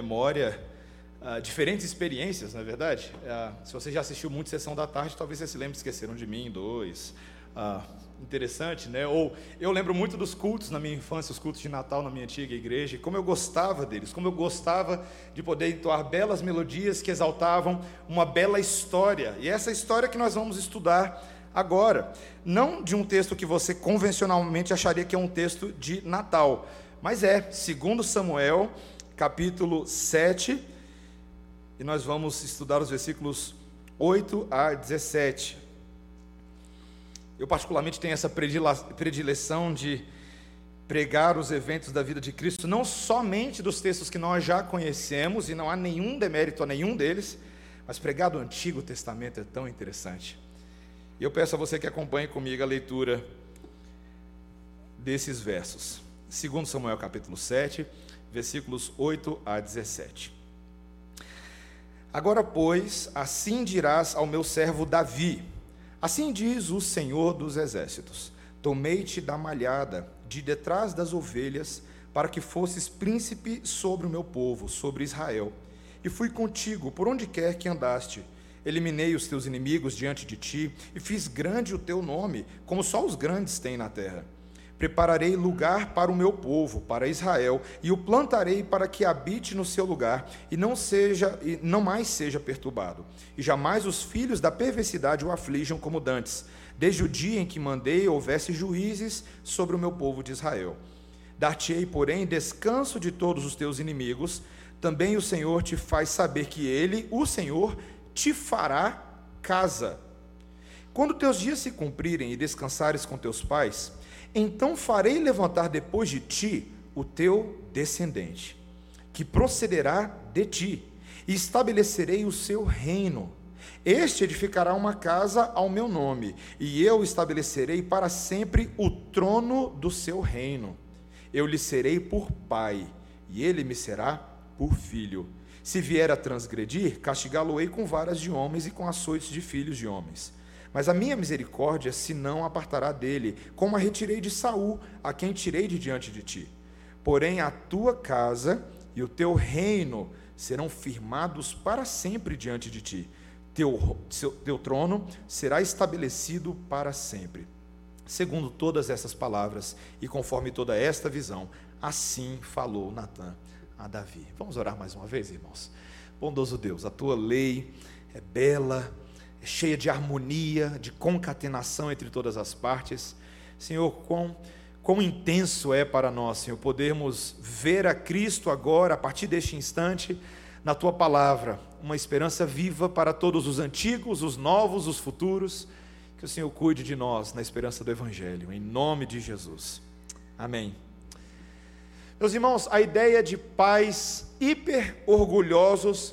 memória uh, diferentes experiências, na é verdade. Uh, se você já assistiu muito Sessão da Tarde, talvez você se lembre Esqueceram de Mim, dois. Uh, interessante, né? Ou eu lembro muito dos cultos na minha infância, os cultos de Natal na minha antiga igreja, e como eu gostava deles, como eu gostava de poder entoar belas melodias que exaltavam uma bela história. E essa história que nós vamos estudar agora, não de um texto que você convencionalmente acharia que é um texto de Natal, mas é, segundo Samuel, capítulo 7, e nós vamos estudar os versículos 8 a 17. Eu, particularmente, tenho essa predileção de pregar os eventos da vida de Cristo, não somente dos textos que nós já conhecemos, e não há nenhum demérito a nenhum deles, mas pregar do Antigo Testamento é tão interessante. E eu peço a você que acompanhe comigo a leitura desses versos. Segundo Samuel capítulo 7, versículos 8 a 17. Agora, pois, assim dirás ao meu servo Davi: Assim diz o Senhor dos Exércitos: Tomei-te da malhada, de detrás das ovelhas, para que fosses príncipe sobre o meu povo, sobre Israel. E fui contigo por onde quer que andaste. Eliminei os teus inimigos diante de ti, e fiz grande o teu nome, como só os grandes têm na terra. Prepararei lugar para o meu povo, para Israel, e o plantarei para que habite no seu lugar e não seja e não mais seja perturbado. E jamais os filhos da perversidade o aflijam como dantes, desde o dia em que mandei houvesse juízes sobre o meu povo de Israel. Dar-te-ei, porém, descanso de todos os teus inimigos. Também o Senhor te faz saber que ele, o Senhor, te fará casa. Quando teus dias se cumprirem e descansares com teus pais, então farei levantar depois de ti o teu descendente, que procederá de ti, e estabelecerei o seu reino. Este edificará uma casa ao meu nome, e eu estabelecerei para sempre o trono do seu reino. Eu lhe serei por pai, e ele me será por filho. Se vier a transgredir, castigá-lo-ei com varas de homens e com açoites de filhos de homens. Mas a minha misericórdia se não apartará dele, como a retirei de Saul, a quem tirei de diante de ti. Porém a tua casa e o teu reino serão firmados para sempre diante de ti. Teu, seu, teu trono será estabelecido para sempre. Segundo todas essas palavras e conforme toda esta visão, assim falou Natã a Davi. Vamos orar mais uma vez, irmãos. Bondoso Deus, a tua lei é bela, cheia de harmonia, de concatenação entre todas as partes. Senhor, quão, quão intenso é para nós, Senhor, podermos ver a Cristo agora, a partir deste instante, na tua palavra, uma esperança viva para todos os antigos, os novos, os futuros. Que o Senhor cuide de nós na esperança do Evangelho, em nome de Jesus. Amém. Meus irmãos, a ideia de pais hiper orgulhosos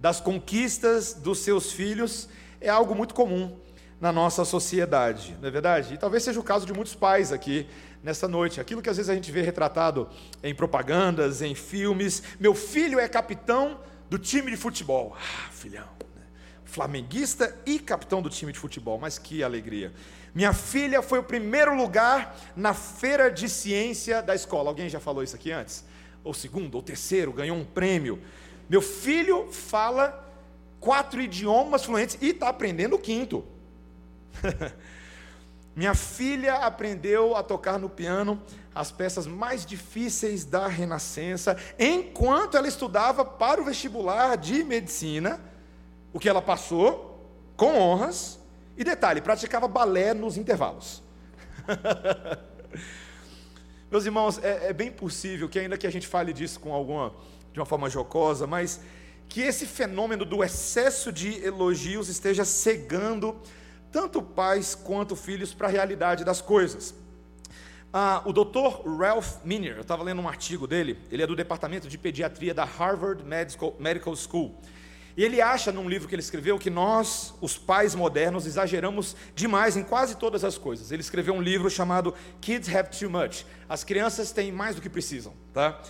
das conquistas dos seus filhos é algo muito comum na nossa sociedade, não é verdade? E talvez seja o caso de muitos pais aqui nessa noite. Aquilo que às vezes a gente vê retratado em propagandas, em filmes. Meu filho é capitão do time de futebol. Ah, filhão. Né? Flamenguista e capitão do time de futebol, mas que alegria. Minha filha foi o primeiro lugar na feira de ciência da escola. Alguém já falou isso aqui antes? Ou segundo, ou terceiro, ganhou um prêmio. Meu filho fala quatro idiomas fluentes e está aprendendo o quinto. Minha filha aprendeu a tocar no piano as peças mais difíceis da Renascença, enquanto ela estudava para o vestibular de medicina, o que ela passou com honras, e detalhe, praticava balé nos intervalos. Meus irmãos, é, é, bem possível que, ainda que a gente fale disso com alguma, de uma forma jocosa, mas que esse fenômeno do excesso de elogios esteja cegando tanto pais quanto filhos para a realidade das coisas. Ah, o Dr. Ralph Miner, eu estava lendo um artigo dele, ele é do departamento de pediatria da Harvard Medical, Medical School. E ele acha num livro que ele escreveu que nós, os pais modernos, exageramos demais em quase todas as coisas. Ele escreveu um livro chamado Kids Have Too Much. As crianças têm mais do que precisam, tá?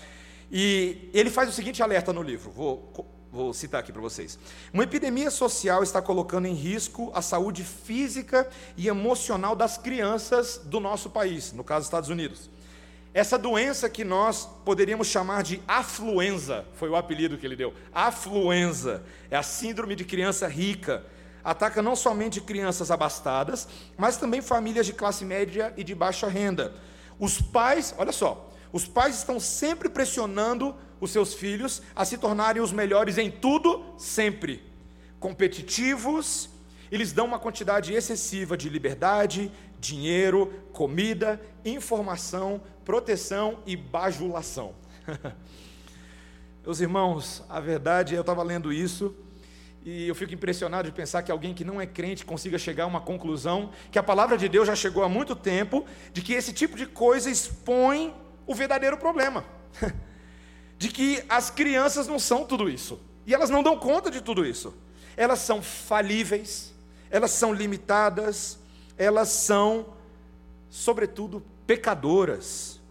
E ele faz o seguinte alerta no livro. Vou Vou citar aqui para vocês. Uma epidemia social está colocando em risco a saúde física e emocional das crianças do nosso país, no caso, Estados Unidos. essa doença que nós poderíamos chamar de afluenza, foi o apelido que ele deu. Afluenza é a síndrome de criança rica. Ataca não somente crianças abastadas, mas também famílias de classe média e de baixa renda. Os pais, olha só, os pais estão sempre pressionando os seus filhos a se tornarem os melhores em tudo, sempre. Competitivos, eles dão uma quantidade excessiva de liberdade, dinheiro, comida, informação, proteção e bajulação. Meus irmãos, a verdade, eu estava lendo isso e eu fico impressionado de pensar que alguém que não é crente consiga chegar a uma conclusão que a palavra de Deus já chegou há muito tempo, de que esse tipo de coisa expõe o verdadeiro problema. De que as crianças não são tudo isso. E elas não dão conta de tudo isso. Elas são falíveis, elas são limitadas, elas são, sobretudo, pecadoras.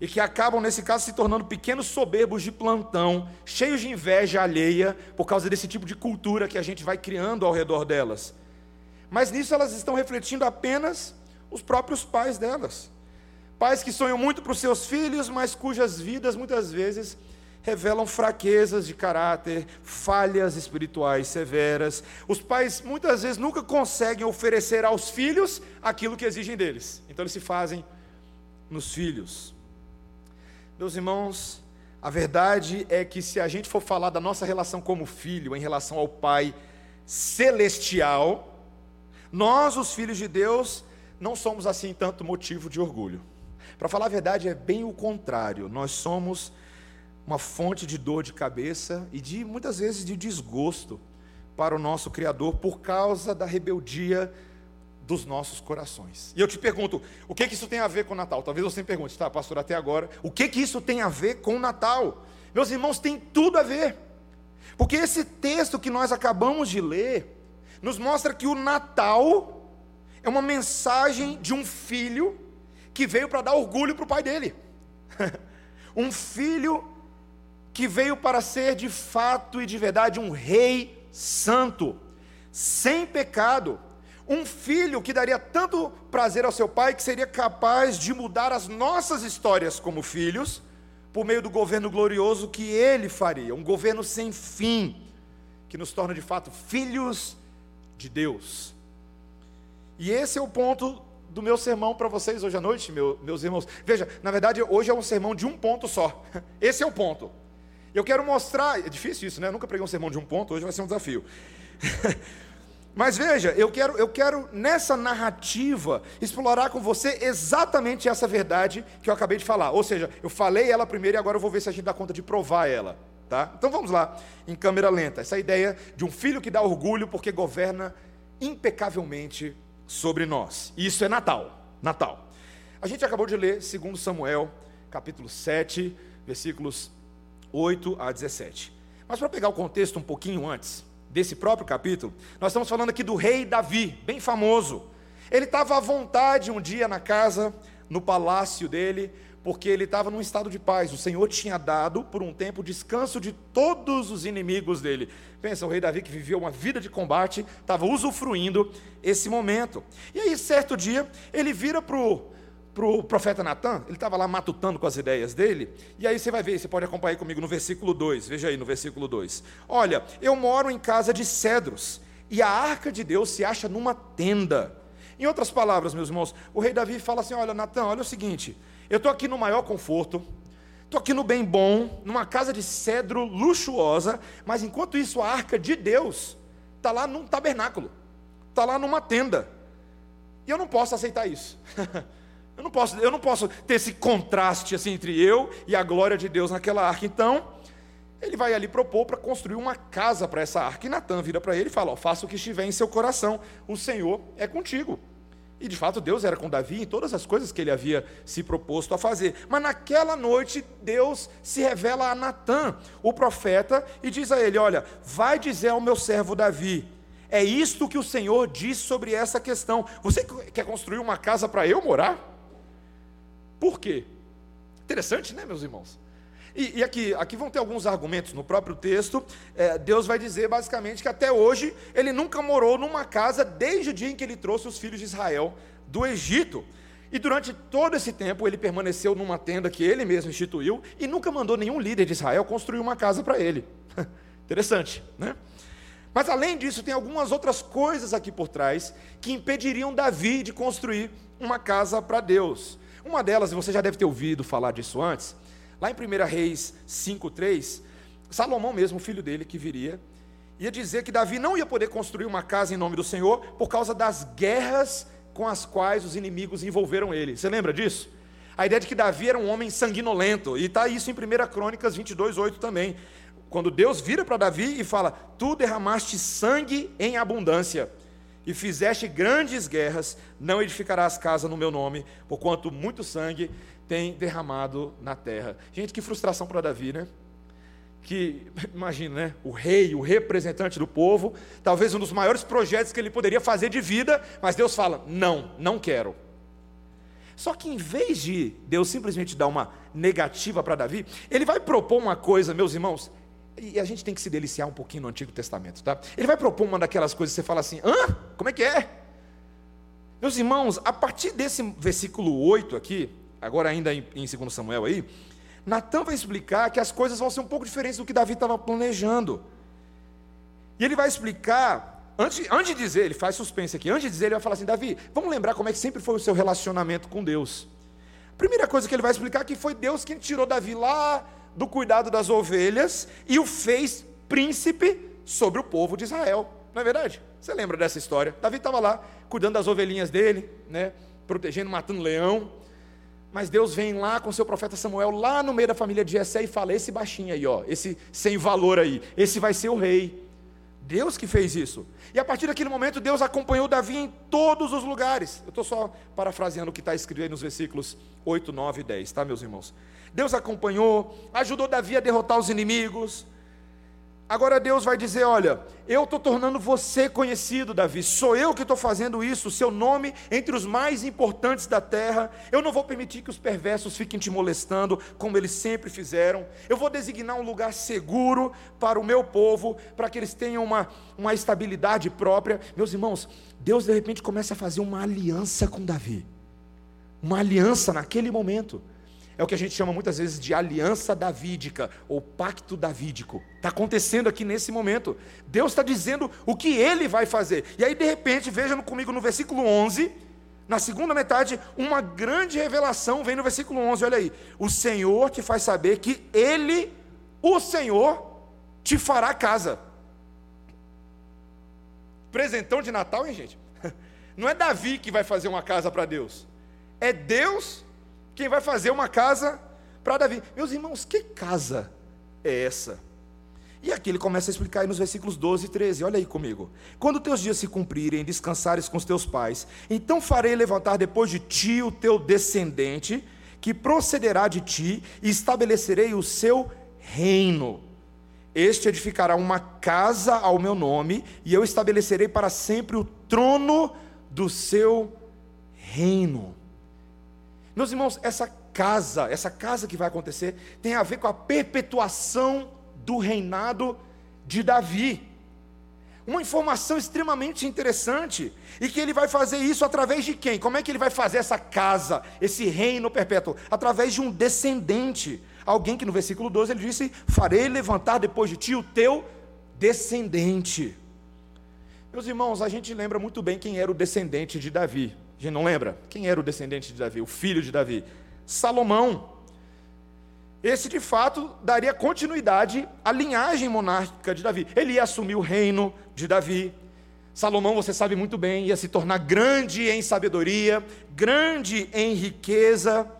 E que acabam, nesse caso, se tornando pequenos soberbos de plantão, cheios de inveja alheia, por causa desse tipo de cultura que a gente vai criando ao redor delas. Mas nisso elas estão refletindo apenas os próprios pais delas. Pais que sonham muito para os seus filhos, mas cujas vidas muitas vezes revelam fraquezas de caráter, falhas espirituais severas. Os pais muitas vezes nunca conseguem oferecer aos filhos aquilo que exigem deles. Então eles se fazem nos filhos. Meus irmãos, a verdade é que se a gente for falar da nossa relação como filho em relação ao Pai celestial, nós, os filhos de Deus, não somos assim tanto motivo de orgulho. Para falar a verdade, é bem o contrário. Nós somos uma fonte de dor de cabeça e de muitas vezes de desgosto para o nosso Criador por causa da rebeldia dos nossos corações. E eu te pergunto, o que, que isso tem a ver com o Natal? Talvez você me pergunte, tá, pastor, até agora, o que, que isso tem a ver com o Natal? Meus irmãos, tem tudo a ver. Porque esse texto que nós acabamos de ler nos mostra que o Natal é uma mensagem de um filho que veio para dar orgulho para o pai dele. um filho que veio para ser de fato e de verdade um rei santo, sem pecado. Um filho que daria tanto prazer ao seu pai que seria capaz de mudar as nossas histórias como filhos, por meio do governo glorioso que ele faria, um governo sem fim, que nos torna de fato filhos de Deus. E esse é o ponto do meu sermão para vocês hoje à noite, meu, meus irmãos. Veja, na verdade, hoje é um sermão de um ponto só. Esse é o ponto. Eu quero mostrar, é difícil isso, né? Eu nunca preguei um sermão de um ponto, hoje vai ser um desafio. Mas veja, eu quero, eu quero nessa narrativa explorar com você exatamente essa verdade que eu acabei de falar. Ou seja, eu falei ela primeiro e agora eu vou ver se a gente dá conta de provar ela. Tá? Então vamos lá, em câmera lenta. Essa ideia de um filho que dá orgulho porque governa impecavelmente sobre nós. Isso é Natal. Natal. A gente acabou de ler 2 Samuel, capítulo 7, versículos 8 a 17. Mas para pegar o contexto um pouquinho antes desse próprio capítulo, nós estamos falando aqui do rei Davi, bem famoso. Ele estava à vontade um dia na casa, no palácio dele, porque ele estava num estado de paz. O Senhor tinha dado por um tempo descanso de todos os inimigos dele. Pensa, o rei Davi que viveu uma vida de combate, estava usufruindo esse momento. E aí, certo dia, ele vira para o pro profeta Natan, ele estava lá matutando com as ideias dele, e aí você vai ver, você pode acompanhar comigo no versículo 2, veja aí no versículo 2. Olha, eu moro em casa de cedros, e a arca de Deus se acha numa tenda. Em outras palavras, meus irmãos, o rei Davi fala assim: Olha, Natan, olha o seguinte, eu estou aqui no maior conforto, estou aqui no bem bom, numa casa de cedro luxuosa, mas enquanto isso a arca de Deus está lá num tabernáculo, está lá numa tenda. E eu não posso aceitar isso. eu, não posso, eu não posso ter esse contraste assim entre eu e a glória de Deus naquela arca. Então, ele vai ali propor para construir uma casa para essa arca. E Natan vira para ele e fala: ó, faça o que estiver em seu coração, o Senhor é contigo. E de fato Deus era com Davi em todas as coisas que ele havia se proposto a fazer. Mas naquela noite Deus se revela a Natã, o profeta, e diz a ele: Olha, vai dizer ao meu servo Davi, é isto que o Senhor diz sobre essa questão. Você quer construir uma casa para eu morar? Por quê? Interessante, né, meus irmãos? E, e, aqui, aqui vão ter alguns argumentos no próprio texto. É, Deus vai dizer basicamente que até hoje ele nunca morou numa casa desde o dia em que ele trouxe os filhos de Israel do Egito. E durante todo esse tempo ele permaneceu numa tenda que ele mesmo instituiu e nunca mandou nenhum líder de Israel construir uma casa para ele. Interessante, né? Mas além disso, tem algumas outras coisas aqui por trás que impediriam Davi de construir uma casa para Deus. Uma delas, você já deve ter ouvido falar disso antes, lá em 1 Reis 5,3, Salomão mesmo, filho dele que viria, ia dizer que Davi não ia poder construir uma casa em nome do Senhor por causa das guerras com as quais os inimigos envolveram ele. Você lembra disso? A ideia de que Davi era um homem sanguinolento, e está isso em 1 Crônicas 22, 8 também. Quando Deus vira para Davi e fala: Tu derramaste sangue em abundância, e fizeste grandes guerras, não edificarás casa no meu nome, porquanto muito sangue tem derramado na terra. Gente, que frustração para Davi, né? que, imagina, né? O rei, o representante do povo, talvez um dos maiores projetos que ele poderia fazer de vida, mas Deus fala: não, não quero. Só que em vez de Deus simplesmente dar uma negativa para Davi, ele vai propor uma coisa, meus irmãos, e a gente tem que se deliciar um pouquinho no Antigo Testamento, tá? Ele vai propor uma daquelas coisas que você fala assim: hã? Como é que é? Meus irmãos, a partir desse versículo 8 aqui, agora ainda em, em 2 Samuel aí, Natan vai explicar que as coisas vão ser um pouco diferentes do que Davi estava planejando. E ele vai explicar, antes, antes de dizer, ele faz suspense aqui, antes de dizer, ele vai falar assim: Davi, vamos lembrar como é que sempre foi o seu relacionamento com Deus. Primeira coisa que ele vai explicar é que foi Deus quem tirou Davi lá do cuidado das ovelhas e o fez príncipe sobre o povo de Israel. Não é verdade? Você lembra dessa história? Davi estava lá cuidando das ovelhinhas dele, né, protegendo, matando leão. Mas Deus vem lá com seu profeta Samuel, lá no meio da família de Jessé, e fala: esse baixinho aí, ó, esse sem valor aí, esse vai ser o rei. Deus que fez isso. E a partir daquele momento, Deus acompanhou Davi em todos os lugares. Eu estou só parafraseando o que está escrito aí nos versículos 8, 9 e 10, tá, meus irmãos? Deus acompanhou, ajudou Davi a derrotar os inimigos, Agora Deus vai dizer: Olha, eu estou tornando você conhecido, Davi, sou eu que estou fazendo isso, seu nome entre os mais importantes da terra. Eu não vou permitir que os perversos fiquem te molestando, como eles sempre fizeram. Eu vou designar um lugar seguro para o meu povo, para que eles tenham uma, uma estabilidade própria. Meus irmãos, Deus de repente começa a fazer uma aliança com Davi, uma aliança naquele momento. É o que a gente chama muitas vezes de aliança davídica ou pacto davídico. Está acontecendo aqui nesse momento. Deus está dizendo o que ele vai fazer. E aí, de repente, vejam comigo no versículo 11, na segunda metade, uma grande revelação vem no versículo 11. Olha aí. O Senhor te faz saber que ele, o Senhor, te fará casa. Presentão de Natal, hein, gente? Não é Davi que vai fazer uma casa para Deus. É Deus quem vai fazer uma casa para Davi. Meus irmãos, que casa é essa? E aqui ele começa a explicar aí nos versículos 12 e 13. Olha aí comigo. Quando teus dias se cumprirem, descansares com os teus pais, então farei levantar depois de ti o teu descendente, que procederá de ti, e estabelecerei o seu reino. Este edificará uma casa ao meu nome, e eu estabelecerei para sempre o trono do seu reino. Meus irmãos, essa casa, essa casa que vai acontecer, tem a ver com a perpetuação do reinado de Davi. Uma informação extremamente interessante, e que ele vai fazer isso através de quem? Como é que ele vai fazer essa casa, esse reino perpétuo? Através de um descendente. Alguém que no versículo 12 ele disse: Farei levantar depois de ti o teu descendente. Meus irmãos, a gente lembra muito bem quem era o descendente de Davi. A gente não lembra? Quem era o descendente de Davi, o filho de Davi? Salomão. Esse de fato daria continuidade à linhagem monárquica de Davi. Ele ia assumir o reino de Davi. Salomão, você sabe muito bem, ia se tornar grande em sabedoria, grande em riqueza,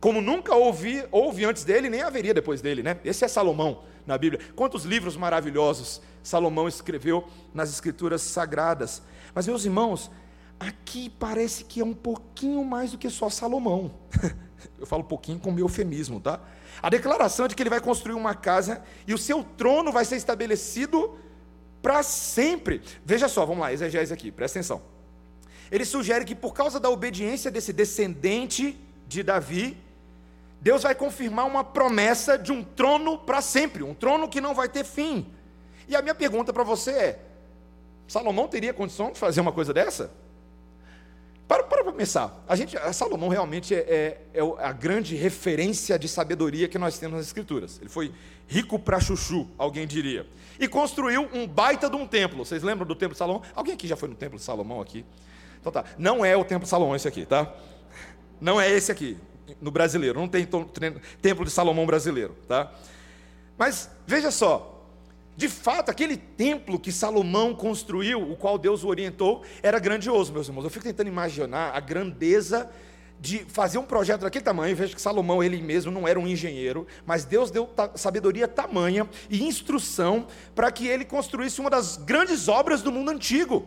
como nunca houve, houve antes dele, nem haveria depois dele, né? Esse é Salomão na Bíblia. Quantos livros maravilhosos Salomão escreveu nas Escrituras Sagradas. Mas, meus irmãos, Aqui parece que é um pouquinho mais do que só Salomão. Eu falo pouquinho com meu eufemismo, tá? A declaração de que ele vai construir uma casa e o seu trono vai ser estabelecido para sempre. Veja só, vamos lá, exegese aqui, presta atenção. Ele sugere que por causa da obediência desse descendente de Davi, Deus vai confirmar uma promessa de um trono para sempre, um trono que não vai ter fim. E a minha pergunta para você é: Salomão teria condição de fazer uma coisa dessa? Para para a gente, a Salomão realmente é, é, é, a grande referência de sabedoria que nós temos nas Escrituras. Ele foi rico para chuchu, alguém diria. E construiu um baita de um templo. Vocês lembram do templo de Salomão? Alguém aqui já foi no templo de Salomão aqui? Então tá. Não é o templo de Salomão esse aqui, tá? Não é esse aqui, no brasileiro. Não tem templo de Salomão brasileiro, tá? Mas veja só, de fato, aquele templo que Salomão construiu, o qual Deus o orientou, era grandioso, meus irmãos. Eu fico tentando imaginar a grandeza de fazer um projeto daquele tamanho. Vejo que Salomão, ele mesmo, não era um engenheiro, mas Deus deu sabedoria tamanha e instrução para que ele construísse uma das grandes obras do mundo antigo,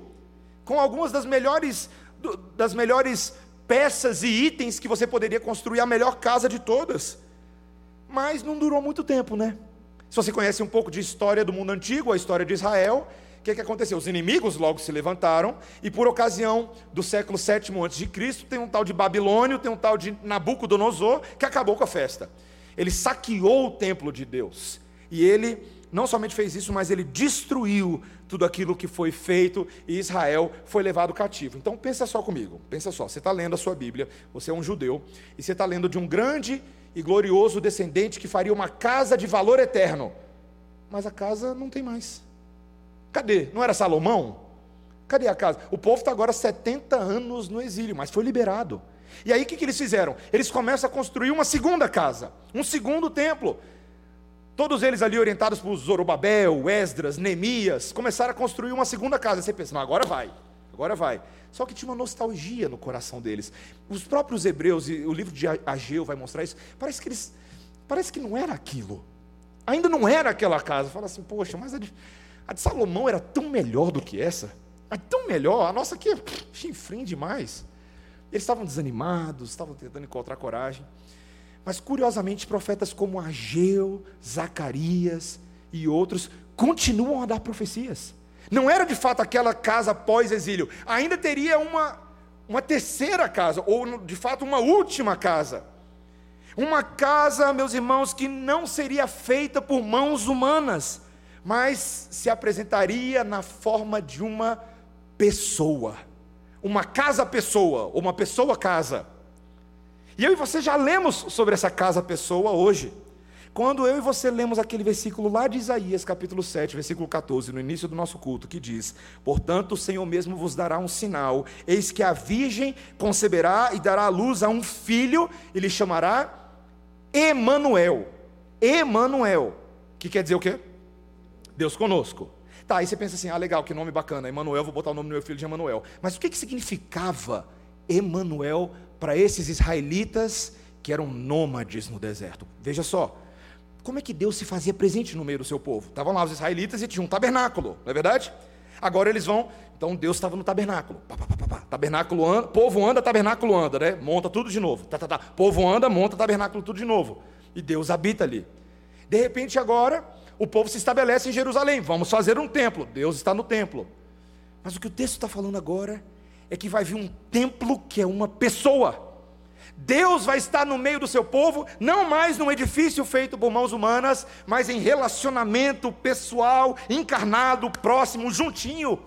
com algumas das melhores, das melhores peças e itens que você poderia construir a melhor casa de todas. Mas não durou muito tempo, né? Se você conhece um pouco de história do mundo antigo, a história de Israel, o que, que aconteceu? Os inimigos logo se levantaram, e por ocasião do século VII a.C., tem um tal de Babilônio, tem um tal de Nabucodonosor, que acabou com a festa. Ele saqueou o templo de Deus. E ele não somente fez isso, mas ele destruiu tudo aquilo que foi feito e Israel foi levado cativo. Então pensa só comigo, pensa só, você está lendo a sua Bíblia, você é um judeu, e você está lendo de um grande e glorioso descendente que faria uma casa de valor eterno. Mas a casa não tem mais. Cadê? Não era Salomão? Cadê a casa? O povo está agora 70 anos no exílio, mas foi liberado. E aí o que, que eles fizeram? Eles começam a construir uma segunda casa, um segundo templo. Todos eles ali orientados por Zorobabel, Esdras, Neemias, começaram a construir uma segunda casa. Você pensa, não, agora vai, agora vai. Só que tinha uma nostalgia no coração deles. Os próprios hebreus, e o livro de Ageu vai mostrar isso, parece que eles, parece que não era aquilo. Ainda não era aquela casa. Fala assim, poxa, mas a de, a de Salomão era tão melhor do que essa. É tão melhor, a nossa aqui é chinfrim demais. Eles estavam desanimados, estavam tentando encontrar coragem. Mas curiosamente, profetas como Ageu, Zacarias e outros continuam a dar profecias. Não era de fato aquela casa pós-exílio, ainda teria uma, uma terceira casa, ou de fato uma última casa. Uma casa, meus irmãos, que não seria feita por mãos humanas, mas se apresentaria na forma de uma pessoa. Uma casa-pessoa, ou uma pessoa-casa. E eu e você já lemos sobre essa casa-pessoa hoje. Quando eu e você lemos aquele versículo lá de Isaías, capítulo 7, versículo 14, no início do nosso culto, que diz: Portanto, o Senhor mesmo vos dará um sinal: eis que a virgem conceberá e dará à luz a um filho, e lhe chamará Emanuel. Emanuel, que quer dizer o quê? Deus conosco. Tá, aí você pensa assim: ah, legal, que nome bacana, Emanuel, vou botar o nome do meu filho de Emanuel. Mas o que, que significava Emanuel para esses israelitas que eram nômades no deserto? Veja só como é que Deus se fazia presente no meio do seu povo? Estavam lá os israelitas e tinha um tabernáculo, não é verdade? Agora eles vão, então Deus estava no tabernáculo. Pá, pá, pá, tabernáculo anda, povo anda, tabernáculo anda, né? Monta tudo de novo. Tá, tá, tá. Povo anda, monta tabernáculo tudo de novo. E Deus habita ali. De repente agora, o povo se estabelece em Jerusalém. Vamos fazer um templo. Deus está no templo. Mas o que o texto está falando agora é que vai vir um templo que é uma pessoa. Deus vai estar no meio do seu povo, não mais num edifício feito por mãos humanas, mas em relacionamento pessoal, encarnado, próximo, juntinho.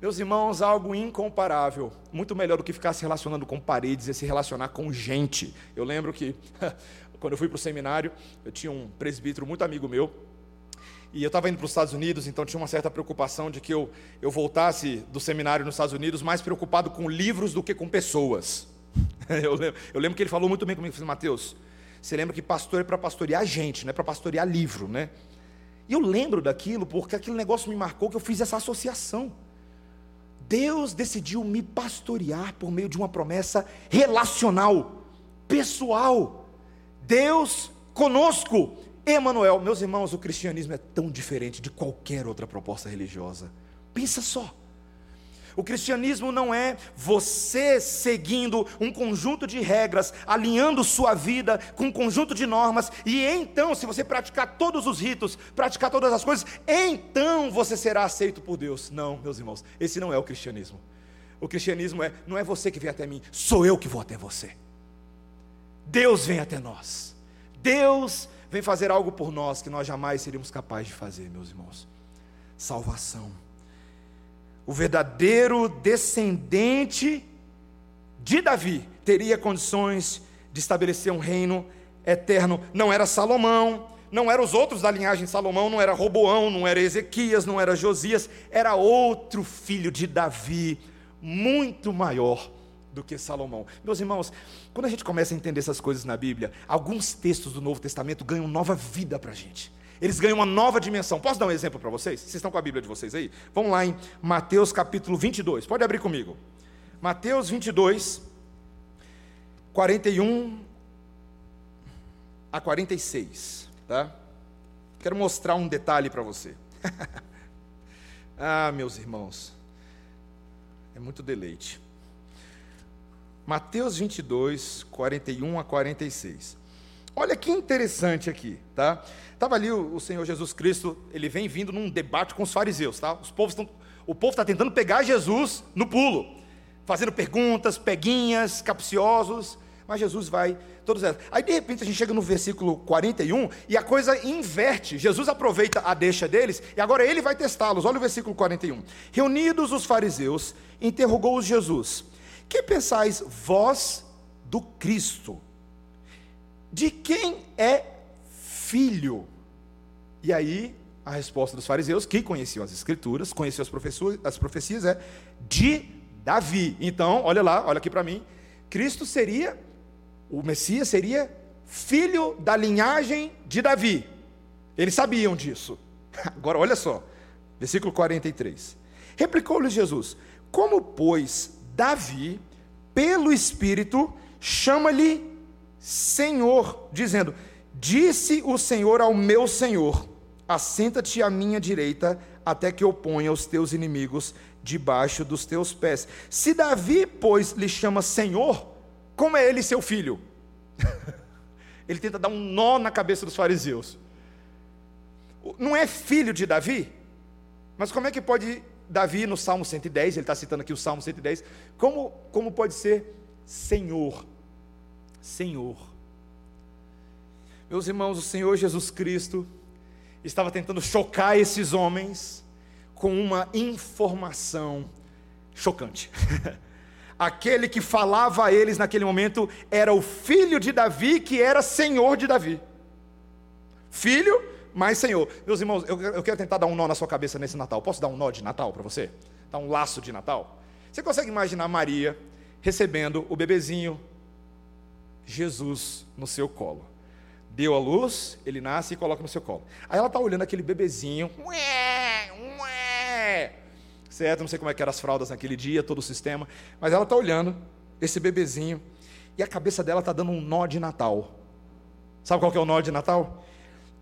Meus irmãos, algo incomparável, muito melhor do que ficar se relacionando com paredes, é se relacionar com gente. Eu lembro que, quando eu fui para o seminário, eu tinha um presbítero muito amigo meu, e eu estava indo para os Estados Unidos, então tinha uma certa preocupação de que eu, eu voltasse do seminário nos Estados Unidos mais preocupado com livros do que com pessoas. Eu lembro, eu lembro que ele falou muito bem comigo, falei, Mateus, você lembra que pastor é para pastorear gente, não é para pastorear livro, né? E eu lembro daquilo porque aquele negócio me marcou que eu fiz essa associação. Deus decidiu me pastorear por meio de uma promessa relacional, pessoal. Deus conosco. Emanuel, meus irmãos, o cristianismo é tão diferente de qualquer outra proposta religiosa. Pensa só. O cristianismo não é você seguindo um conjunto de regras, alinhando sua vida com um conjunto de normas, e então, se você praticar todos os ritos, praticar todas as coisas, então você será aceito por Deus. Não, meus irmãos, esse não é o cristianismo. O cristianismo é: não é você que vem até mim, sou eu que vou até você. Deus vem até nós. Deus vem fazer algo por nós que nós jamais seríamos capazes de fazer, meus irmãos. Salvação o verdadeiro descendente de Davi, teria condições de estabelecer um reino eterno. Não era Salomão, não eram os outros da linhagem de Salomão, não era Roboão, não era Ezequias, não era Josias, era outro filho de Davi, muito maior do que Salomão. Meus irmãos, quando a gente começa a entender essas coisas na Bíblia, alguns textos do Novo Testamento ganham nova vida para a gente. Eles ganham uma nova dimensão. Posso dar um exemplo para vocês? Vocês estão com a Bíblia de vocês aí? Vamos lá em Mateus capítulo 22. Pode abrir comigo. Mateus 22, 41 a 46. Tá? Quero mostrar um detalhe para você. ah, meus irmãos, é muito deleite. Mateus 22, 41 a 46. Olha que interessante aqui, tá? Tava ali o, o, Senhor Jesus Cristo, ele vem vindo num debate com os fariseus, tá? Os povos o povo está tentando pegar Jesus no pulo, fazendo perguntas, peguinhas, capciosos, mas Jesus vai todos elas. Aí de repente a gente chega no versículo 41 e a coisa inverte. Jesus aproveita a deixa deles e agora ele vai testá-los. Olha o versículo 41. Reunidos os fariseus, interrogou-os Jesus: Que pensais vós do Cristo? De quem é filho? E aí a resposta dos fariseus, que conheciam as escrituras, conheciam as, as profecias, é de Davi. Então, olha lá, olha aqui para mim. Cristo seria o Messias seria filho da linhagem de Davi. Eles sabiam disso. Agora, olha só, versículo 43. Replicou-lhe Jesus: Como, pois, Davi, pelo Espírito, chama-lhe Senhor, dizendo: Disse o Senhor ao meu Senhor: Assenta-te à minha direita, até que eu ponha os teus inimigos debaixo dos teus pés. Se Davi, pois, lhe chama Senhor, como é ele seu filho? ele tenta dar um nó na cabeça dos fariseus. Não é filho de Davi? Mas como é que pode Davi, no Salmo 110, ele está citando aqui o Salmo 110, como, como pode ser Senhor? Senhor. Meus irmãos, o Senhor Jesus Cristo estava tentando chocar esses homens com uma informação chocante. aquele que falava a eles naquele momento era o filho de Davi, que era senhor de Davi. Filho, mas senhor. Meus irmãos, eu, eu quero tentar dar um nó na sua cabeça nesse Natal. Posso dar um nó de Natal para você? Dar um laço de Natal? Você consegue imaginar Maria recebendo o bebezinho Jesus no seu colo? Deu a luz, ele nasce e coloca no seu colo. Aí ela está olhando aquele bebezinho. Ué, ué, certo? Não sei como é que eram as fraldas naquele dia, todo o sistema, mas ela está olhando esse bebezinho e a cabeça dela está dando um nó de Natal. Sabe qual que é o nó de Natal?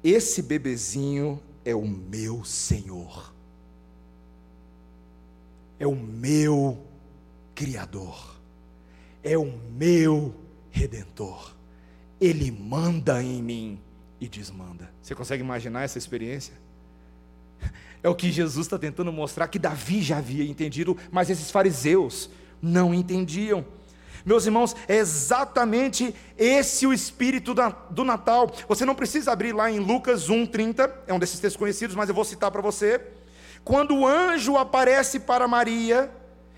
Esse bebezinho é o meu Senhor. É o meu Criador. É o meu Redentor. Ele manda em mim e desmanda. Você consegue imaginar essa experiência? É o que Jesus está tentando mostrar que Davi já havia entendido, mas esses fariseus não entendiam. Meus irmãos, é exatamente esse o espírito do Natal. Você não precisa abrir lá em Lucas 1,30, é um desses textos conhecidos, mas eu vou citar para você. Quando o anjo aparece para Maria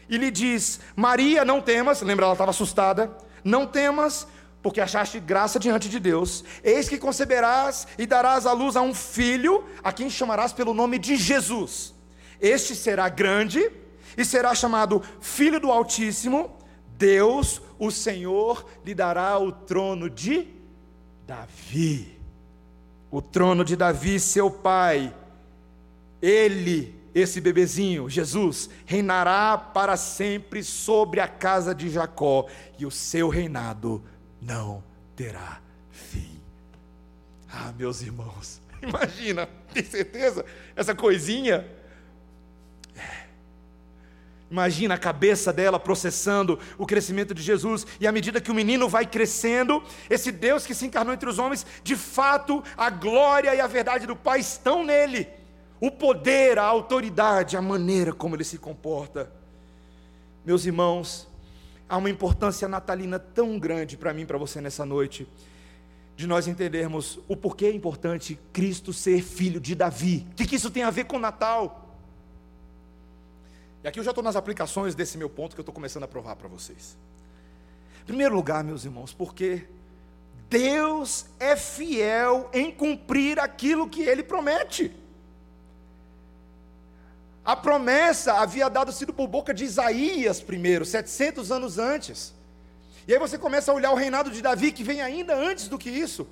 e lhe diz: Maria, não temas, lembra, ela estava assustada, não temas, porque achaste graça diante de Deus. Eis que conceberás e darás à luz a um filho, a quem chamarás pelo nome de Jesus. Este será grande e será chamado Filho do Altíssimo. Deus, o Senhor, lhe dará o trono de Davi. O trono de Davi, seu pai. Ele, esse bebezinho, Jesus, reinará para sempre sobre a casa de Jacó, e o seu reinado não terá fim. Ah, meus irmãos, imagina, tem certeza? Essa coisinha. É. Imagina a cabeça dela processando o crescimento de Jesus, e à medida que o menino vai crescendo, esse Deus que se encarnou entre os homens, de fato, a glória e a verdade do Pai estão nele. O poder, a autoridade, a maneira como ele se comporta. Meus irmãos, há uma importância natalina tão grande para mim, para você nessa noite, de nós entendermos o porquê é importante Cristo ser filho de Davi. O que, que isso tem a ver com Natal? E aqui eu já estou nas aplicações desse meu ponto que eu estou começando a provar para vocês. Em primeiro lugar, meus irmãos, porque Deus é fiel em cumprir aquilo que ele promete. A promessa havia dado sido por boca de Isaías primeiro, 700 anos antes. E aí você começa a olhar o reinado de Davi, que vem ainda antes do que isso.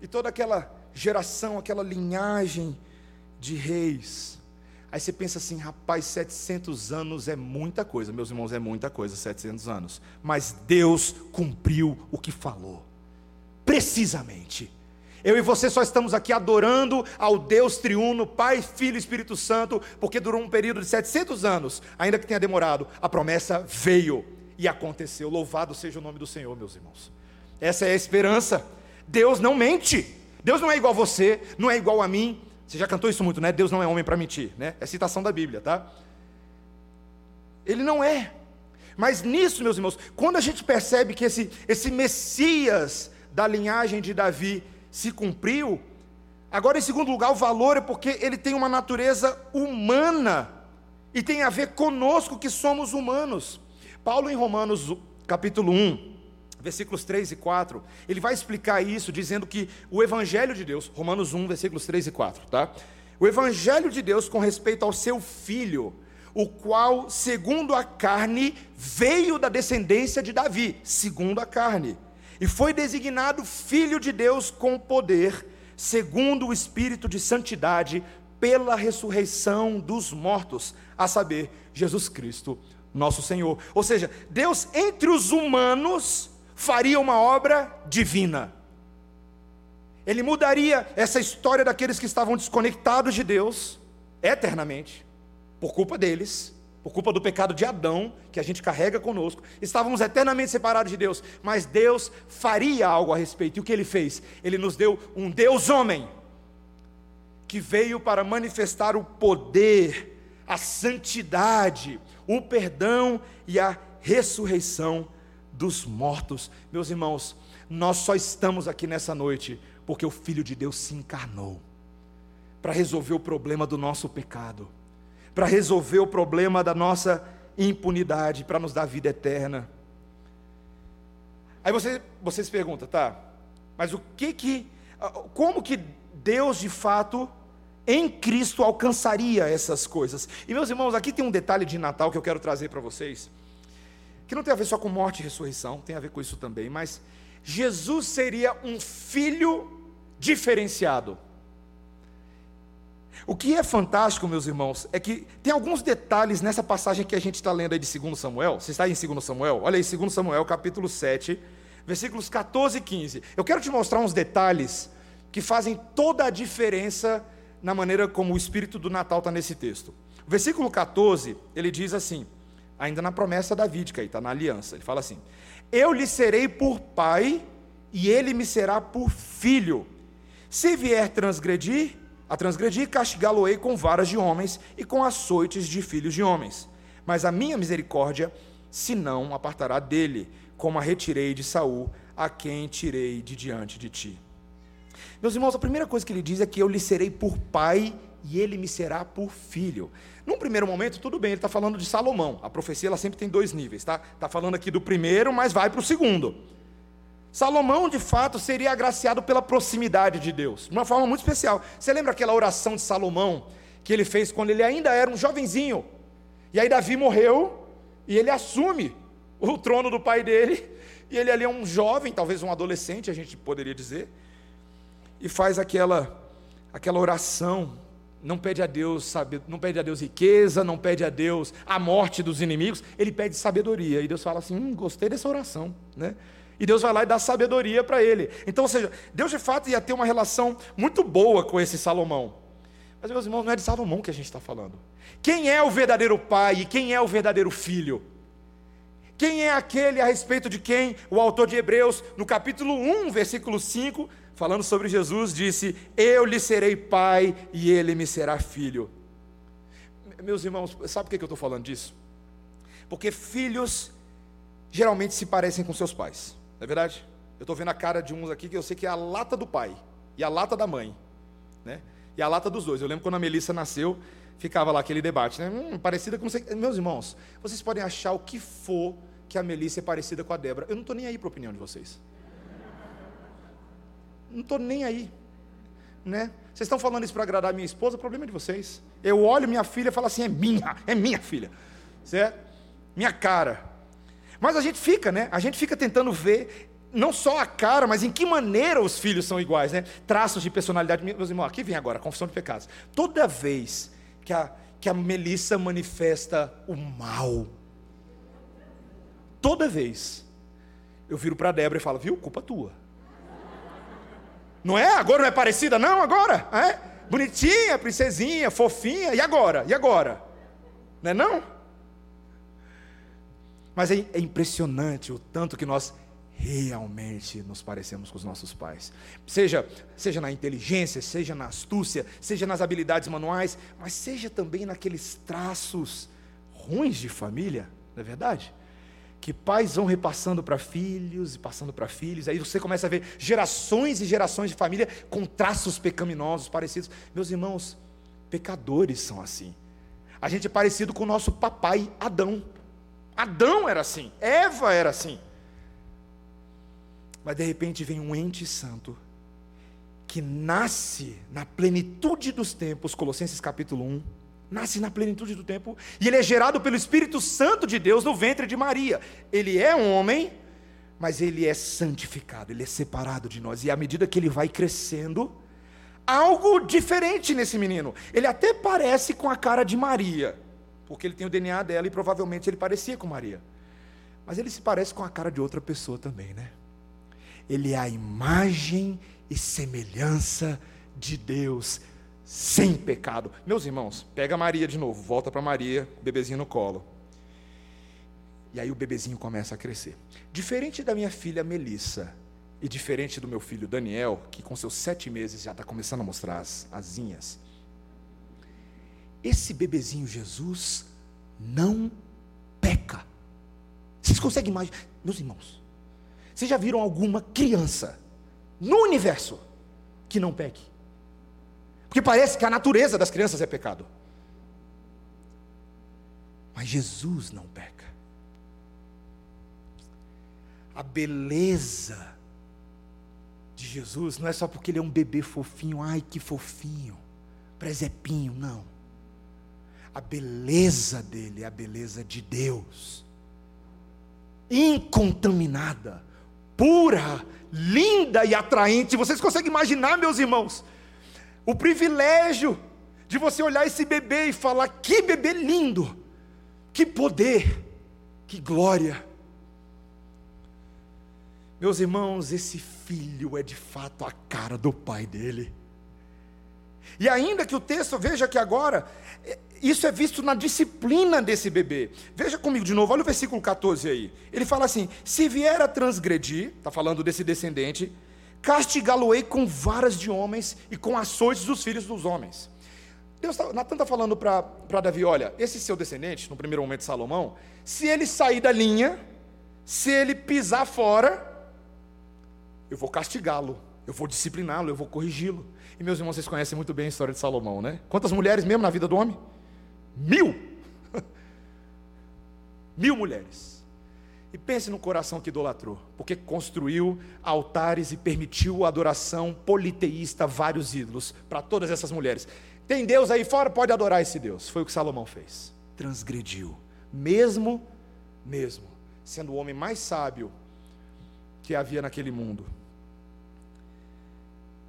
E toda aquela geração, aquela linhagem de reis. Aí você pensa assim, rapaz, 700 anos é muita coisa, meus irmãos, é muita coisa, 700 anos. Mas Deus cumpriu o que falou, precisamente. Eu e você só estamos aqui adorando ao Deus triuno, Pai, Filho e Espírito Santo, porque durou um período de 700 anos, ainda que tenha demorado, a promessa veio e aconteceu. Louvado seja o nome do Senhor, meus irmãos. Essa é a esperança. Deus não mente. Deus não é igual a você, não é igual a mim. Você já cantou isso muito, né? Deus não é homem para mentir, né? É citação da Bíblia, tá? Ele não é. Mas nisso, meus irmãos, quando a gente percebe que esse, esse Messias da linhagem de Davi se cumpriu, agora, em segundo lugar, o valor é porque ele tem uma natureza humana e tem a ver conosco que somos humanos. Paulo, em Romanos capítulo 1, versículos 3 e 4, ele vai explicar isso dizendo que o Evangelho de Deus, Romanos 1, versículos 3 e 4, tá? O Evangelho de Deus com respeito ao seu filho, o qual, segundo a carne, veio da descendência de Davi, segundo a carne, e foi designado filho de Deus com poder, segundo o Espírito de santidade, pela ressurreição dos mortos, a saber, Jesus Cristo, nosso Senhor. Ou seja, Deus entre os humanos faria uma obra divina. Ele mudaria essa história daqueles que estavam desconectados de Deus eternamente, por culpa deles, por culpa do pecado de Adão, que a gente carrega conosco. Estávamos eternamente separados de Deus, mas Deus faria algo a respeito. E o que ele fez? Ele nos deu um Deus homem que veio para manifestar o poder, a santidade, o perdão e a ressurreição dos mortos. Meus irmãos, nós só estamos aqui nessa noite porque o Filho de Deus se encarnou para resolver o problema do nosso pecado, para resolver o problema da nossa impunidade, para nos dar vida eterna. Aí você, você se pergunta, tá, mas o que que, como que Deus de fato em Cristo alcançaria essas coisas. E meus irmãos, aqui tem um detalhe de Natal que eu quero trazer para vocês, que não tem a ver só com morte e ressurreição, tem a ver com isso também, mas Jesus seria um filho diferenciado. O que é fantástico, meus irmãos, é que tem alguns detalhes nessa passagem que a gente está lendo aí de 2 Samuel. Você está em 2 Samuel? Olha aí, 2 Samuel, capítulo 7, versículos 14 e 15. Eu quero te mostrar uns detalhes que fazem toda a diferença na maneira como o espírito do Natal está nesse texto. O versículo 14, ele diz assim, ainda na promessa davídica, está na aliança, ele fala assim: Eu lhe serei por pai, e ele me será por filho. Se vier transgredir, a transgredir, castigá-lo-ei com varas de homens e com açoites de filhos de homens. Mas a minha misericórdia, se não, apartará dele, como a retirei de Saul, a quem tirei de diante de ti. Meus irmãos, a primeira coisa que ele diz é que eu lhe serei por pai e ele me será por filho. Num primeiro momento, tudo bem, ele está falando de Salomão. A profecia ela sempre tem dois níveis, tá? Está falando aqui do primeiro, mas vai para o segundo. Salomão, de fato, seria agraciado pela proximidade de Deus, de uma forma muito especial. Você lembra aquela oração de Salomão que ele fez quando ele ainda era um jovenzinho? E aí Davi morreu e ele assume o trono do pai dele. E ele ali é um jovem, talvez um adolescente, a gente poderia dizer e faz aquela aquela oração, não pede a Deus, sabe, não pede a Deus riqueza, não pede a Deus a morte dos inimigos, ele pede sabedoria. E Deus fala assim: hum, gostei dessa oração, né? E Deus vai lá e dá sabedoria para ele. Então, ou seja, Deus de fato ia ter uma relação muito boa com esse Salomão. Mas, meus irmãos, não é de Salomão que a gente está falando. Quem é o verdadeiro pai e quem é o verdadeiro filho? Quem é aquele a respeito de quem o autor de Hebreus, no capítulo 1, versículo 5, falando sobre Jesus, disse: Eu lhe serei pai e ele me será filho. Meus irmãos, sabe por que eu estou falando disso? Porque filhos geralmente se parecem com seus pais, não é verdade? Eu estou vendo a cara de uns aqui que eu sei que é a lata do pai e a lata da mãe, né? e a lata dos dois. Eu lembro quando a Melissa nasceu, ficava lá aquele debate, né? Hum, parecida com você. Meus irmãos, vocês podem achar o que for que a Melissa é parecida com a Débora. Eu não estou nem aí para a opinião de vocês. Não estou nem aí. Né? Vocês estão falando isso para agradar minha esposa, o problema é de vocês. Eu olho minha filha e falo assim: é minha, é minha filha. Certo? Minha cara. Mas a gente fica, né? A gente fica tentando ver não só a cara, mas em que maneira os filhos são iguais, né? Traços de personalidade. Meus irmãos, aqui vem agora a confissão de pecados. Toda vez que a, que a Melissa manifesta o mal, toda vez, eu viro para a Débora e falo, viu, culpa tua. Não é? Agora não é parecida, não? Agora? É? Bonitinha, princesinha, fofinha, e agora? E agora? Não é não? Mas é, é impressionante o tanto que nós realmente nos parecemos com os nossos pais. Seja, seja na inteligência, seja na astúcia, seja nas habilidades manuais, mas seja também naqueles traços ruins de família, não é verdade? Que pais vão repassando para filhos e passando para filhos, aí você começa a ver gerações e gerações de família com traços pecaminosos parecidos. Meus irmãos, pecadores são assim. A gente é parecido com o nosso papai Adão. Adão era assim, Eva era assim. Mas de repente vem um ente santo que nasce na plenitude dos tempos, Colossenses capítulo 1, nasce na plenitude do tempo, e ele é gerado pelo Espírito Santo de Deus no ventre de Maria. Ele é um homem, mas ele é santificado, ele é separado de nós, e à medida que ele vai crescendo, algo diferente nesse menino. Ele até parece com a cara de Maria, porque ele tem o DNA dela e provavelmente ele parecia com Maria. Mas ele se parece com a cara de outra pessoa também, né? ele é a imagem e semelhança de Deus, sem pecado. Meus irmãos, pega Maria de novo, volta para Maria, bebezinho no colo. E aí o bebezinho começa a crescer. Diferente da minha filha Melissa, e diferente do meu filho Daniel, que com seus sete meses já está começando a mostrar as asinhas, esse bebezinho Jesus não peca. Vocês conseguem imaginar? Meus irmãos, vocês já viram alguma criança no universo que não peque? Porque parece que a natureza das crianças é pecado. Mas Jesus não peca. A beleza de Jesus não é só porque ele é um bebê fofinho, ai que fofinho, presepinho, não. A beleza dele é a beleza de Deus, incontaminada pura, linda e atraente. Vocês conseguem imaginar, meus irmãos, o privilégio de você olhar esse bebê e falar: que bebê lindo, que poder, que glória. Meus irmãos, esse filho é de fato a cara do pai dele. E ainda que o texto, veja que agora, é, isso é visto na disciplina desse bebê. Veja comigo de novo, olha o versículo 14 aí. Ele fala assim: se vier a transgredir, está falando desse descendente, castigá-lo-ei com varas de homens e com açoites dos filhos dos homens. Deus tá, Natan está falando para Davi: olha, esse seu descendente, no primeiro momento Salomão, se ele sair da linha, se ele pisar fora, eu vou castigá-lo, eu vou discipliná-lo, eu vou corrigi-lo. E meus irmãos, vocês conhecem muito bem a história de Salomão, né? Quantas mulheres mesmo na vida do homem? Mil! Mil mulheres. E pense no coração que idolatrou, porque construiu altares e permitiu a adoração politeísta vários ídolos para todas essas mulheres. Tem Deus aí fora, pode adorar esse Deus. Foi o que Salomão fez. Transgrediu, mesmo, mesmo, sendo o homem mais sábio que havia naquele mundo.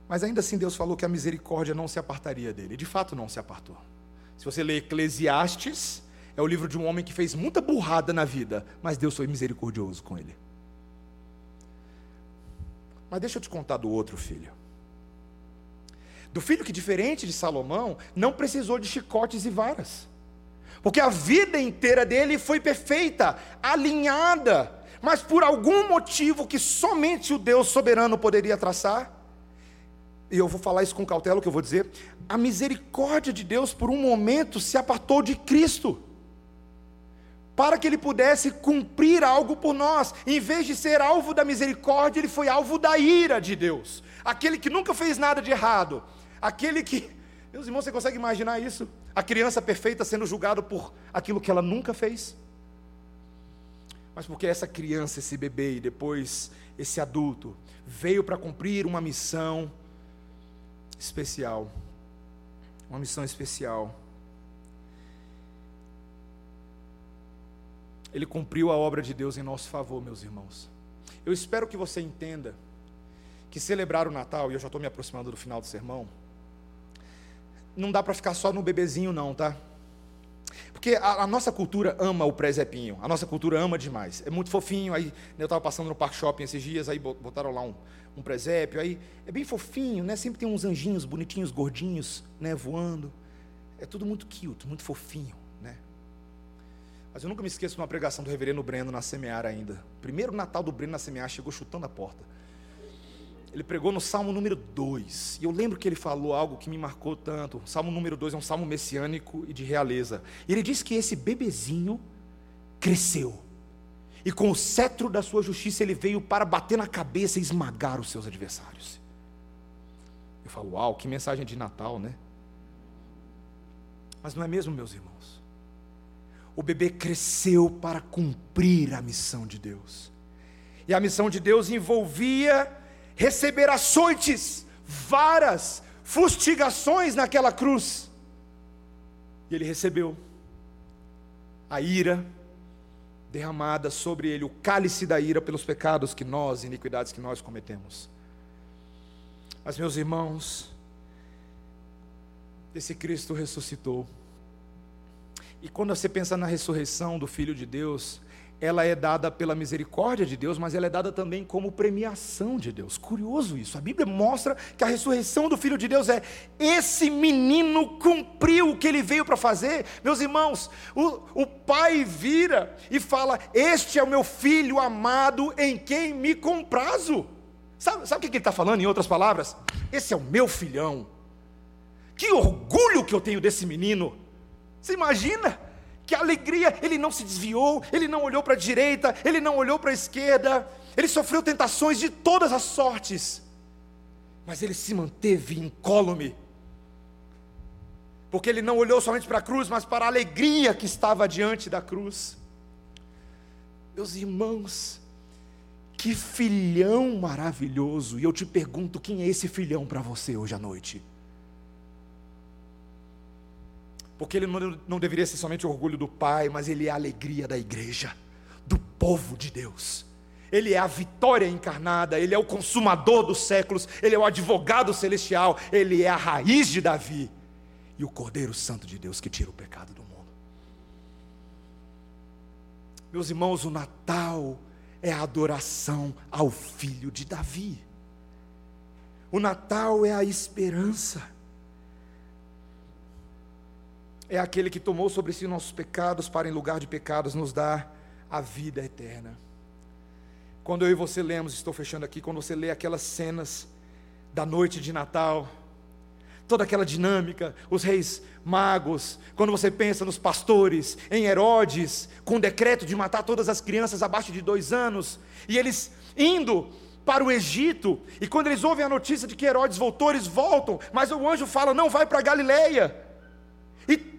Mas ainda assim Deus falou que a misericórdia não se apartaria dele. De fato, não se apartou. Se você ler Eclesiastes, é o livro de um homem que fez muita burrada na vida, mas Deus foi misericordioso com ele. Mas deixa eu te contar do outro filho. Do filho que, diferente de Salomão, não precisou de chicotes e varas. Porque a vida inteira dele foi perfeita, alinhada, mas por algum motivo que somente o Deus soberano poderia traçar, e eu vou falar isso com cautela, o que eu vou dizer, a misericórdia de Deus por um momento se apartou de Cristo, para que ele pudesse cumprir algo por nós, em vez de ser alvo da misericórdia, ele foi alvo da ira de Deus, aquele que nunca fez nada de errado, aquele que Meus irmãos, você consegue imaginar isso? A criança perfeita sendo julgada por aquilo que ela nunca fez? Mas porque essa criança, esse bebê e depois esse adulto veio para cumprir uma missão especial. Uma missão especial. Ele cumpriu a obra de Deus em nosso favor, meus irmãos. Eu espero que você entenda que celebrar o Natal, e eu já estou me aproximando do final do sermão, não dá para ficar só no bebezinho, não, tá? Porque a, a, nossa cultura ama o presepinho, a nossa cultura ama demais. É muito fofinho. Aí né, eu estava passando no Parque Shopping esses dias, aí botaram lá um, um presépio, aí é bem fofinho, né? Sempre tem uns anjinhos bonitinhos, gordinhos, né, voando. É tudo muito cute, muito fofinho, né? Mas eu nunca me esqueço de uma pregação do reverendo Breno na Semear ainda. primeiro Natal do Breno na Semear chegou chutando a porta. Ele pregou no Salmo número 2. E eu lembro que ele falou algo que me marcou tanto. O Salmo número 2 é um salmo messiânico e de realeza. E ele disse que esse bebezinho cresceu. E com o cetro da sua justiça ele veio para bater na cabeça e esmagar os seus adversários. Eu falo, uau, que mensagem de Natal, né? Mas não é mesmo, meus irmãos? O bebê cresceu para cumprir a missão de Deus. E a missão de Deus envolvia receber açoites, varas, fustigações naquela cruz. E ele recebeu a ira derramada sobre ele, o cálice da ira pelos pecados que nós, iniquidades que nós cometemos. Mas, meus irmãos, esse Cristo ressuscitou. E quando você pensa na ressurreição do Filho de Deus, ela é dada pela misericórdia de Deus, mas ela é dada também como premiação de Deus. Curioso isso. A Bíblia mostra que a ressurreição do Filho de Deus é esse menino cumpriu o que ele veio para fazer. Meus irmãos, o, o pai vira e fala: Este é o meu filho amado em quem me comprazo. Sabe, sabe o que ele está falando em outras palavras? Esse é o meu filhão. Que orgulho que eu tenho desse menino. Você imagina? Que alegria, ele não se desviou, ele não olhou para a direita, ele não olhou para a esquerda, ele sofreu tentações de todas as sortes, mas ele se manteve incólume, porque ele não olhou somente para a cruz, mas para a alegria que estava diante da cruz. Meus irmãos, que filhão maravilhoso, e eu te pergunto: quem é esse filhão para você hoje à noite? Porque ele não, não deveria ser somente o orgulho do Pai, mas ele é a alegria da igreja, do povo de Deus. Ele é a vitória encarnada, ele é o consumador dos séculos, ele é o advogado celestial, ele é a raiz de Davi e o Cordeiro Santo de Deus que tira o pecado do mundo. Meus irmãos, o Natal é a adoração ao filho de Davi. O Natal é a esperança é aquele que tomou sobre si nossos pecados para, em lugar de pecados, nos dar a vida eterna. Quando eu e você lemos, estou fechando aqui, quando você lê aquelas cenas da noite de Natal, toda aquela dinâmica, os reis magos, quando você pensa nos pastores, em Herodes, com o decreto de matar todas as crianças abaixo de dois anos, e eles indo para o Egito, e quando eles ouvem a notícia de que Herodes voltou, eles voltam, mas o anjo fala: não vai para Galileia.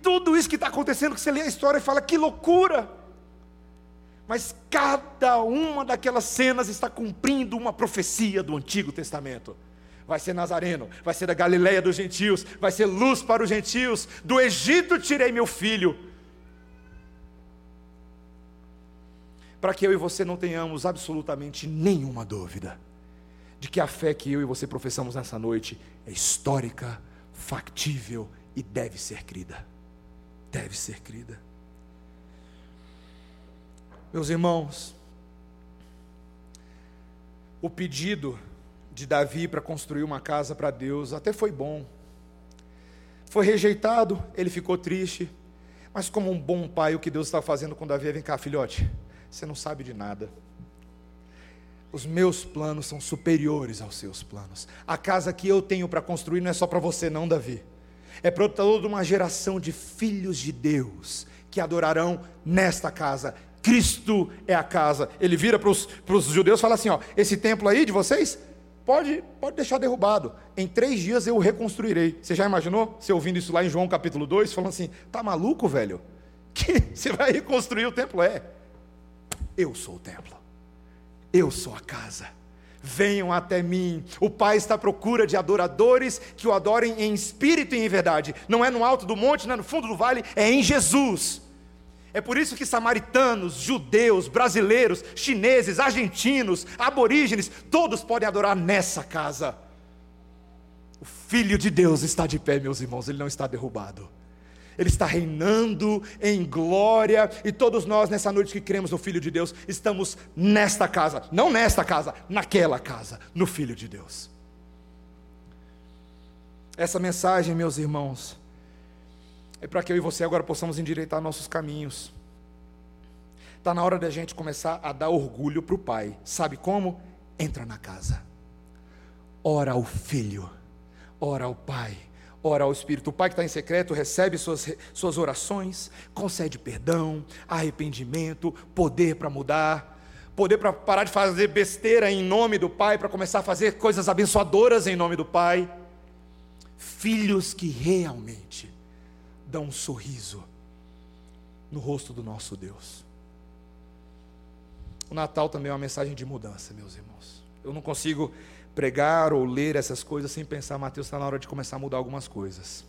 Tudo isso que está acontecendo, que você lê a história e fala, que loucura! Mas cada uma daquelas cenas está cumprindo uma profecia do Antigo Testamento. Vai ser Nazareno, vai ser da Galileia dos gentios, vai ser luz para os gentios. Do Egito tirei meu filho. Para que eu e você não tenhamos absolutamente nenhuma dúvida de que a fé que eu e você professamos nessa noite é histórica, factível e deve ser crida. Deve ser crida. Meus irmãos, o pedido de Davi para construir uma casa para Deus até foi bom. Foi rejeitado, ele ficou triste. Mas, como um bom pai, o que Deus está fazendo com Davi é: vem cá, filhote, você não sabe de nada. Os meus planos são superiores aos seus planos. A casa que eu tenho para construir não é só para você, não, Davi é para toda uma geração de filhos de Deus que adorarão nesta casa. Cristo é a casa. Ele vira para os judeus e fala assim: ó, esse templo aí de vocês pode, pode deixar derrubado. Em três dias eu o reconstruirei. Você já imaginou? Você ouvindo isso lá em João capítulo 2, falando assim: tá maluco, velho? Que você vai reconstruir o templo? É. Eu sou o templo. Eu sou a casa. Venham até mim. O Pai está à procura de adoradores que o adorem em espírito e em verdade. Não é no alto do monte, não é no fundo do vale, é em Jesus. É por isso que samaritanos, judeus, brasileiros, chineses, argentinos, aborígenes, todos podem adorar nessa casa. O Filho de Deus está de pé, meus irmãos, ele não está derrubado. Ele está reinando em glória, e todos nós, nessa noite que cremos no Filho de Deus, estamos nesta casa, não nesta casa, naquela casa, no Filho de Deus. Essa mensagem, meus irmãos, é para que eu e você agora possamos endireitar nossos caminhos. Está na hora da gente começar a dar orgulho para o Pai. Sabe como? Entra na casa. Ora ao Filho, ora ao Pai, ora ao Espírito. O Pai que está em secreto recebe suas, suas orações, concede perdão, arrependimento, poder para mudar, poder para parar de fazer besteira em nome do Pai, para começar a fazer coisas abençoadoras em nome do Pai. Filhos que realmente dá um sorriso no rosto do nosso Deus. O Natal também é uma mensagem de mudança, meus irmãos. Eu não consigo pregar ou ler essas coisas sem pensar, Mateus, está na hora de começar a mudar algumas coisas.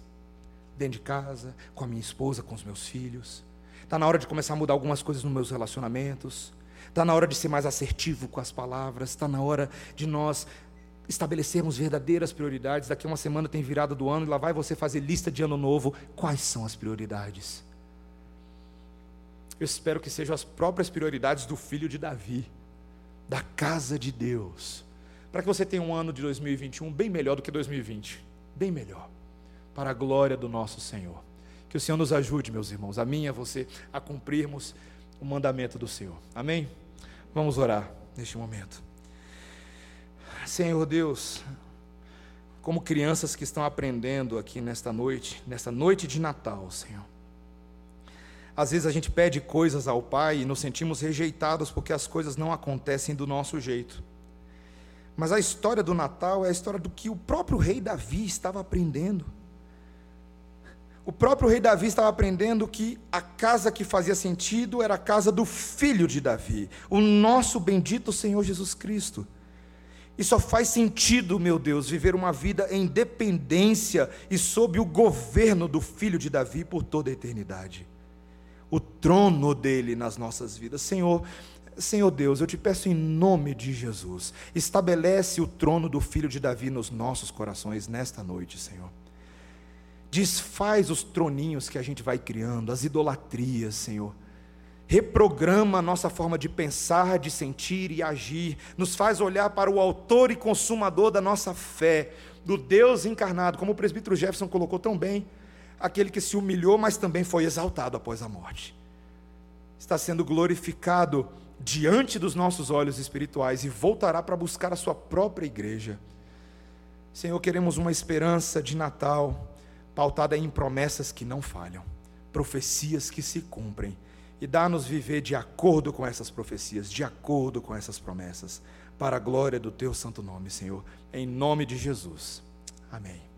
Dentro de casa, com a minha esposa, com os meus filhos. Está na hora de começar a mudar algumas coisas nos meus relacionamentos. Está na hora de ser mais assertivo com as palavras. Está na hora de nós estabelecermos verdadeiras prioridades. Daqui a uma semana tem virada do ano e lá vai você fazer lista de ano novo. Quais são as prioridades? Eu espero que sejam as próprias prioridades do filho de Davi, da casa de Deus, para que você tenha um ano de 2021 bem melhor do que 2020, bem melhor, para a glória do nosso Senhor. Que o Senhor nos ajude, meus irmãos, a mim e a você, a cumprirmos o mandamento do Senhor. Amém? Vamos orar neste momento. Senhor Deus, como crianças que estão aprendendo aqui nesta noite, nesta noite de Natal, Senhor. Às vezes a gente pede coisas ao Pai e nos sentimos rejeitados porque as coisas não acontecem do nosso jeito. Mas a história do Natal é a história do que o próprio rei Davi estava aprendendo. O próprio rei Davi estava aprendendo que a casa que fazia sentido era a casa do filho de Davi, o nosso bendito Senhor Jesus Cristo. E só faz sentido, meu Deus, viver uma vida em dependência e sob o governo do filho de Davi por toda a eternidade. O trono dele nas nossas vidas. Senhor, Senhor Deus, eu te peço em nome de Jesus, estabelece o trono do filho de Davi nos nossos corações nesta noite, Senhor. Desfaz os troninhos que a gente vai criando, as idolatrias, Senhor reprograma a nossa forma de pensar, de sentir e agir, nos faz olhar para o autor e consumador da nossa fé, do Deus encarnado, como o presbítero Jefferson colocou tão bem, aquele que se humilhou, mas também foi exaltado após a morte. Está sendo glorificado diante dos nossos olhos espirituais e voltará para buscar a sua própria igreja. Senhor, queremos uma esperança de Natal pautada em promessas que não falham, profecias que se cumprem e dá-nos viver de acordo com essas profecias, de acordo com essas promessas, para a glória do teu santo nome, Senhor, em nome de Jesus. Amém.